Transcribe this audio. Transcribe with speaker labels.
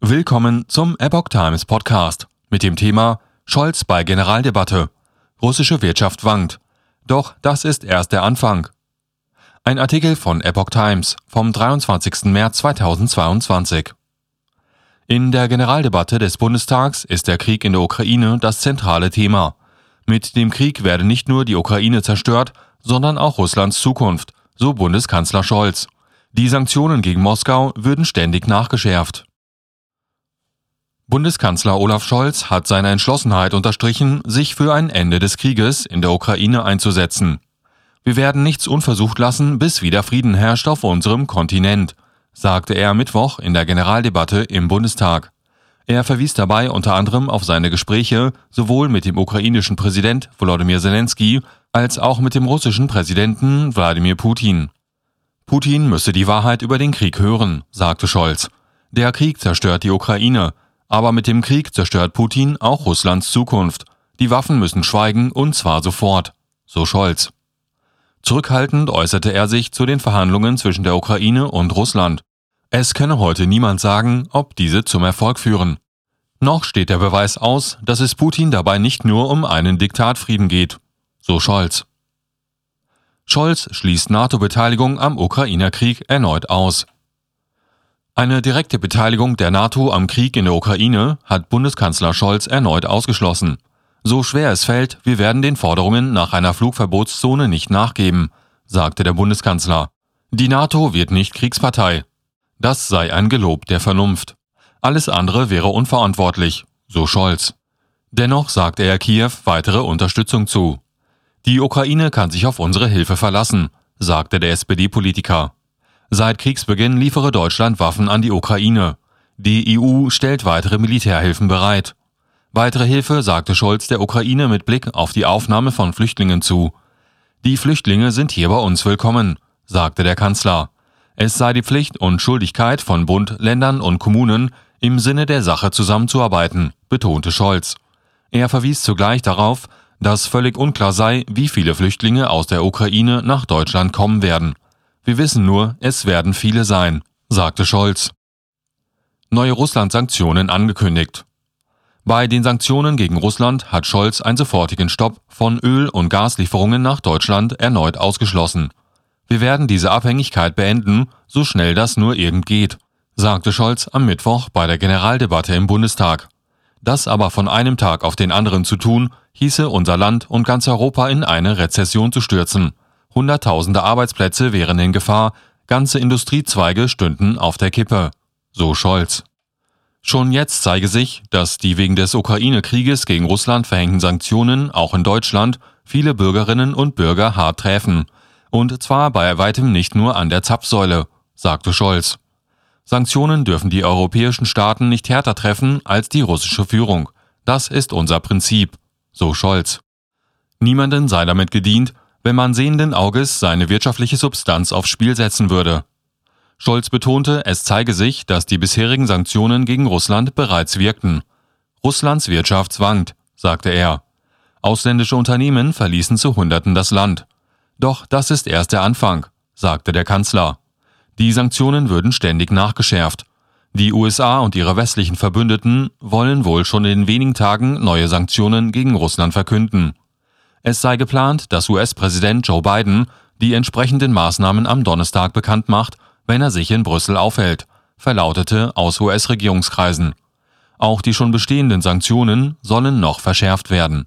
Speaker 1: Willkommen zum Epoch Times Podcast mit dem Thema Scholz bei Generaldebatte. Russische Wirtschaft wankt. Doch das ist erst der Anfang. Ein Artikel von Epoch Times vom 23. März 2022. In der Generaldebatte des Bundestags ist der Krieg in der Ukraine das zentrale Thema. Mit dem Krieg werde nicht nur die Ukraine zerstört, sondern auch Russlands Zukunft, so Bundeskanzler Scholz. Die Sanktionen gegen Moskau würden ständig nachgeschärft. Bundeskanzler Olaf Scholz hat seine Entschlossenheit unterstrichen, sich für ein Ende des Krieges in der Ukraine einzusetzen. Wir werden nichts unversucht lassen, bis wieder Frieden herrscht auf unserem Kontinent, sagte er Mittwoch in der Generaldebatte im Bundestag. Er verwies dabei unter anderem auf seine Gespräche sowohl mit dem ukrainischen Präsident Volodymyr Zelensky als auch mit dem russischen Präsidenten Wladimir Putin. Putin müsse die Wahrheit über den Krieg hören, sagte Scholz. Der Krieg zerstört die Ukraine, aber mit dem Krieg zerstört Putin auch Russlands Zukunft. Die Waffen müssen schweigen und zwar sofort, so Scholz. Zurückhaltend äußerte er sich zu den Verhandlungen zwischen der Ukraine und Russland. Es könne heute niemand sagen, ob diese zum Erfolg führen. Noch steht der Beweis aus, dass es Putin dabei nicht nur um einen Diktatfrieden geht, so Scholz. Scholz schließt NATO-Beteiligung am Ukrainer-Krieg erneut aus. Eine direkte Beteiligung der NATO am Krieg in der Ukraine hat Bundeskanzler Scholz erneut ausgeschlossen. So schwer es fällt, wir werden den Forderungen nach einer Flugverbotszone nicht nachgeben, sagte der Bundeskanzler. Die NATO wird nicht Kriegspartei. Das sei ein Gelob der Vernunft. Alles andere wäre unverantwortlich, so Scholz. Dennoch sagte er Kiew weitere Unterstützung zu. Die Ukraine kann sich auf unsere Hilfe verlassen, sagte der SPD-Politiker. Seit Kriegsbeginn liefere Deutschland Waffen an die Ukraine. Die EU stellt weitere Militärhilfen bereit. Weitere Hilfe sagte Scholz der Ukraine mit Blick auf die Aufnahme von Flüchtlingen zu. Die Flüchtlinge sind hier bei uns willkommen, sagte der Kanzler. Es sei die Pflicht und Schuldigkeit von Bund, Ländern und Kommunen, im Sinne der Sache zusammenzuarbeiten, betonte Scholz. Er verwies zugleich darauf, dass völlig unklar sei, wie viele Flüchtlinge aus der Ukraine nach Deutschland kommen werden. Wir wissen nur, es werden viele sein, sagte Scholz. Neue Russland-Sanktionen angekündigt. Bei den Sanktionen gegen Russland hat Scholz einen sofortigen Stopp von Öl- und Gaslieferungen nach Deutschland erneut ausgeschlossen. Wir werden diese Abhängigkeit beenden, so schnell das nur irgend geht, sagte Scholz am Mittwoch bei der Generaldebatte im Bundestag. Das aber von einem Tag auf den anderen zu tun, hieße unser Land und ganz Europa in eine Rezession zu stürzen. Hunderttausende Arbeitsplätze wären in Gefahr, ganze Industriezweige stünden auf der Kippe, so Scholz. Schon jetzt zeige sich, dass die wegen des Ukraine-Krieges gegen Russland verhängten Sanktionen auch in Deutschland viele Bürgerinnen und Bürger hart treffen. Und zwar bei weitem nicht nur an der Zapfsäule, sagte Scholz. Sanktionen dürfen die europäischen Staaten nicht härter treffen als die russische Führung. Das ist unser Prinzip, so Scholz. Niemanden sei damit gedient, wenn man sehenden Auges seine wirtschaftliche Substanz aufs Spiel setzen würde. Scholz betonte, es zeige sich, dass die bisherigen Sanktionen gegen Russland bereits wirkten. Russlands Wirtschaft wankt, sagte er. Ausländische Unternehmen verließen zu Hunderten das Land. Doch das ist erst der Anfang, sagte der Kanzler. Die Sanktionen würden ständig nachgeschärft. Die USA und ihre westlichen Verbündeten wollen wohl schon in wenigen Tagen neue Sanktionen gegen Russland verkünden. Es sei geplant, dass US-Präsident Joe Biden die entsprechenden Maßnahmen am Donnerstag bekannt macht, wenn er sich in Brüssel aufhält, verlautete aus US-Regierungskreisen. Auch die schon bestehenden Sanktionen sollen noch verschärft werden